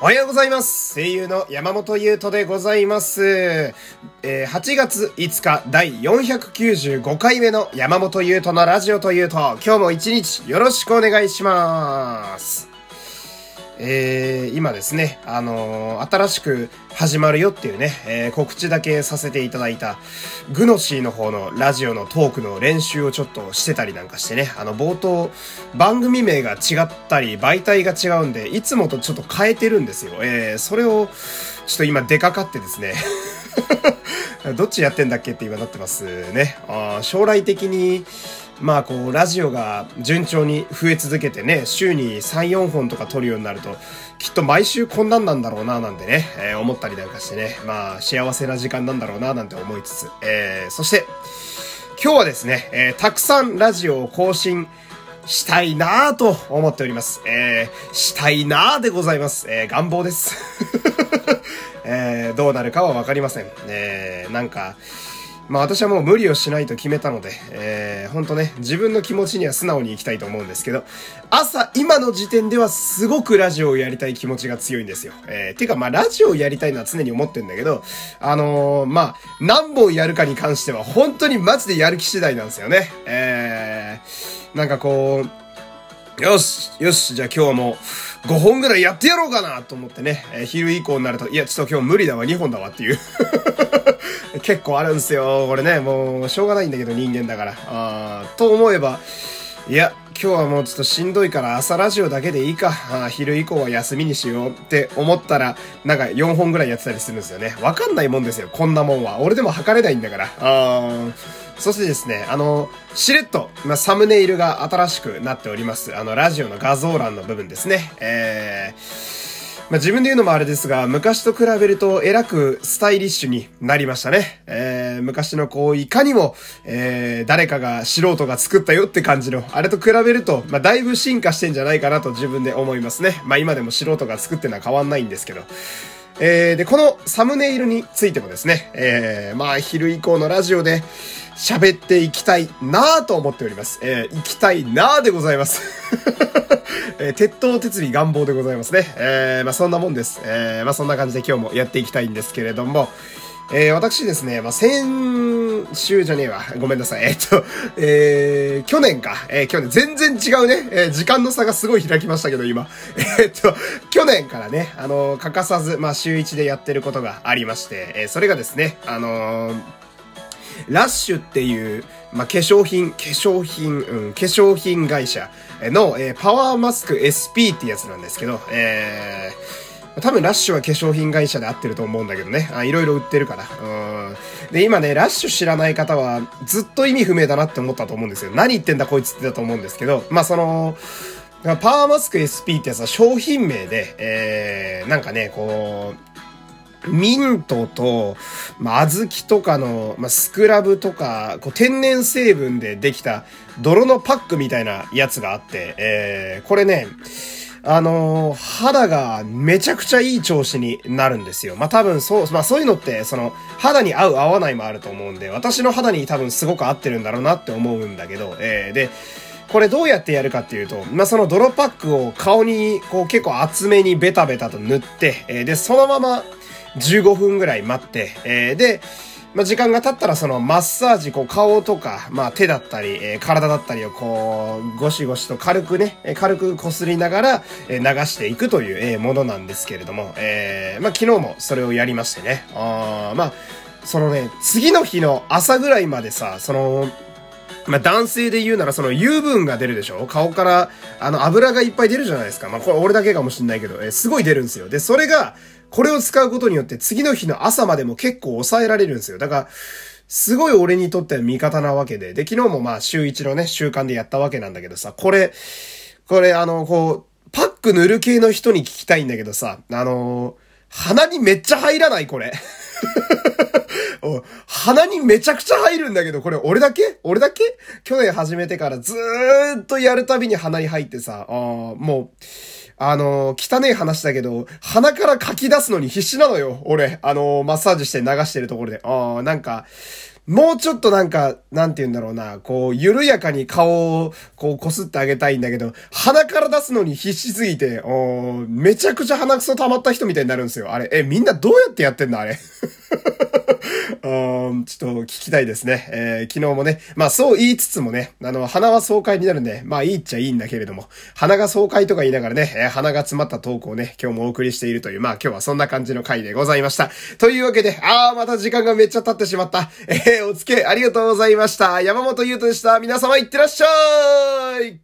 おはようございます。声優の山本優斗でございます。えー8月5日第495回目の山本優斗のラジオというと、今日も一日よろしくお願いします。えー今ですね、あのー新しく始まるよっていうね、えー告知だけさせていただいた、グノシーの方のラジオのトークの練習をちょっとしてたりなんかしてね、あの冒頭、番組名が違ったり、媒体が違うんで、いつもとちょっと変えてるんですよ。えーそれを、ちょっと今出かかってですね、どっちやってんだっけって今なってますね。あ将来的に、まあこう、ラジオが順調に増え続けてね、週に3、4本とか撮るようになると、きっと毎週こんなんなんだろうな、なんてね、えー思ったりなんかしてね、まあ幸せな時間なんだろうな、なんて思いつつ、えーそして、今日はですね、えーたくさんラジオを更新したいなぁと思っております。えーしたいなぁでございます。えー願望です。えーどうなるかはわかりません。えーなんか、まあ私はもう無理をしないと決めたので、えー、ほんとね、自分の気持ちには素直に行きたいと思うんですけど、朝、今の時点ではすごくラジオをやりたい気持ちが強いんですよ。えー、てかまあラジオをやりたいのは常に思ってんだけど、あのー、まあ、何本やるかに関しては本当にマジでやる気次第なんですよね。えー、なんかこう、よし、よし、じゃあ今日はもう5本ぐらいやってやろうかなと思ってね、えー昼以降になると、いや、ちょっと今日無理だわ、2本だわっていう。結構あるんすよ。これね、もう、しょうがないんだけど人間だから。あーと思えば、いや、今日はもうちょっとしんどいから朝ラジオだけでいいか。あ昼以降は休みにしようって思ったら、なんか4本ぐらいやってたりするんですよね。わかんないもんですよ、こんなもんは。俺でも測れないんだから。あーそしてですね、あの、しれっと、まあ、サムネイルが新しくなっております。あの、ラジオの画像欄の部分ですね。えー、まあ、自分で言うのもあれですが、昔と比べると、えらくスタイリッシュになりましたね。えー、昔のこう、いかにも、えー、誰かが、素人が作ったよって感じの、あれと比べると、まあ、だいぶ進化してんじゃないかなと自分で思いますね。まあ、今でも素人が作ってのは変わんないんですけど。えー、で、このサムネイルについてもですね、えー、まあ、昼以降のラジオで喋っていきたいなぁと思っております。えー、行きたいなぁでございます。えー、鉄塔鉄尾願望でございますね。えー、まあ、そんなもんです。えー、まあ、そんな感じで今日もやっていきたいんですけれども、えー、私ですね、まあ、先週じゃねえわ。ごめんなさい。えっと、えー、去年か。えー、去年、全然違うね。えー、時間の差がすごい開きましたけど、今。えっと、去年からね、あの欠かさず、まあ、週1でやってることがありまして、えー、それがですね、あのラッシュっていう、まあ、化粧品、化粧品、うん、化粧品会社の、えーパワーマスク SP ってやつなんですけど、えー、多分ラッシュは化粧品会社で合ってると思うんだけどね。あいろいろ売ってるから。うん。で、今ね、ラッシュ知らない方はずっと意味不明だなって思ったと思うんですよ。何言ってんだこいつってだと思うんですけど、まあ、その、パワーマスク SP ってやつは商品名で、えー、なんかね、こう、ミントと、まあ、小豆とかの、まあ、スクラブとか、こう、天然成分でできた泥のパックみたいなやつがあって、えー、これね、あの肌がめちゃくちゃいい調子になるんですよ。まあ、多分そう、まあ、そういうのって、その、肌に合う合わないもあると思うんで、私の肌に多分すごく合ってるんだろうなって思うんだけど、えー、で、これどうやってやるかっていうと、まあ、その泥パックを顔にこう結構厚めにベタベタと塗って、えーで、そのまま15分ぐらい待って、えーで、まあ、時間が経ったらそのマッサージ、こう顔とか、まあ手だったり、えー体だったりをこう、ゴシゴシと軽くね、え軽く擦りながら、えー流していくという、えーものなんですけれども、えーまあ昨日もそれをやりましてね。あまあ、そのね、次の日の朝ぐらいまでさ、その、まあ、男性で言うならその油分が出るでしょ？顔から、あの、油がいっぱい出るじゃないですか。まあ、これ俺だけかもしんないけど、えーすごい出るんですよ。で、それが、これを使うことによって次の日の朝までも結構抑えられるんですよ。だから、すごい俺にとっては味方なわけで。で、昨日もまあ週一のね、習慣でやったわけなんだけどさ、これ、これあの、こう、パック塗る系の人に聞きたいんだけどさ、あの鼻にめっちゃ入らない？これ。お鼻にめちゃくちゃ入るんだけど、これ俺だけ？俺だけ？去年始めてからずーっとやるたびに鼻に入ってさ、あもう、あのー汚い話だけど、鼻から書き出すのに必死なのよ、俺。あのーマッサージして流してるところで。あなんか、もうちょっとなんか、なんて言うんだろうな、こう、緩やかに顔を、こう、こすってあげたいんだけど、鼻から出すのに必死すぎて、おめちゃくちゃ鼻くそ溜まった人みたいになるんですよ。あれ、え、みんなどうやってやってんのあれ？うん、ちょっと聞きたいですね。えー、昨日もね、まあそう言いつつもね、あの、鼻は爽快になるんで、まあいいっちゃいいんだけれども、鼻が爽快とか言いながらね、えー、鼻が詰まったトークをね、今日もお送りしているという、まあ今日はそんな感じの回でございました。というわけで、あー、また時間がめっちゃ経ってしまった。えー、お付き合いありがとうございました。山本優斗でした。皆様いってらっしゃい